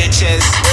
bitches.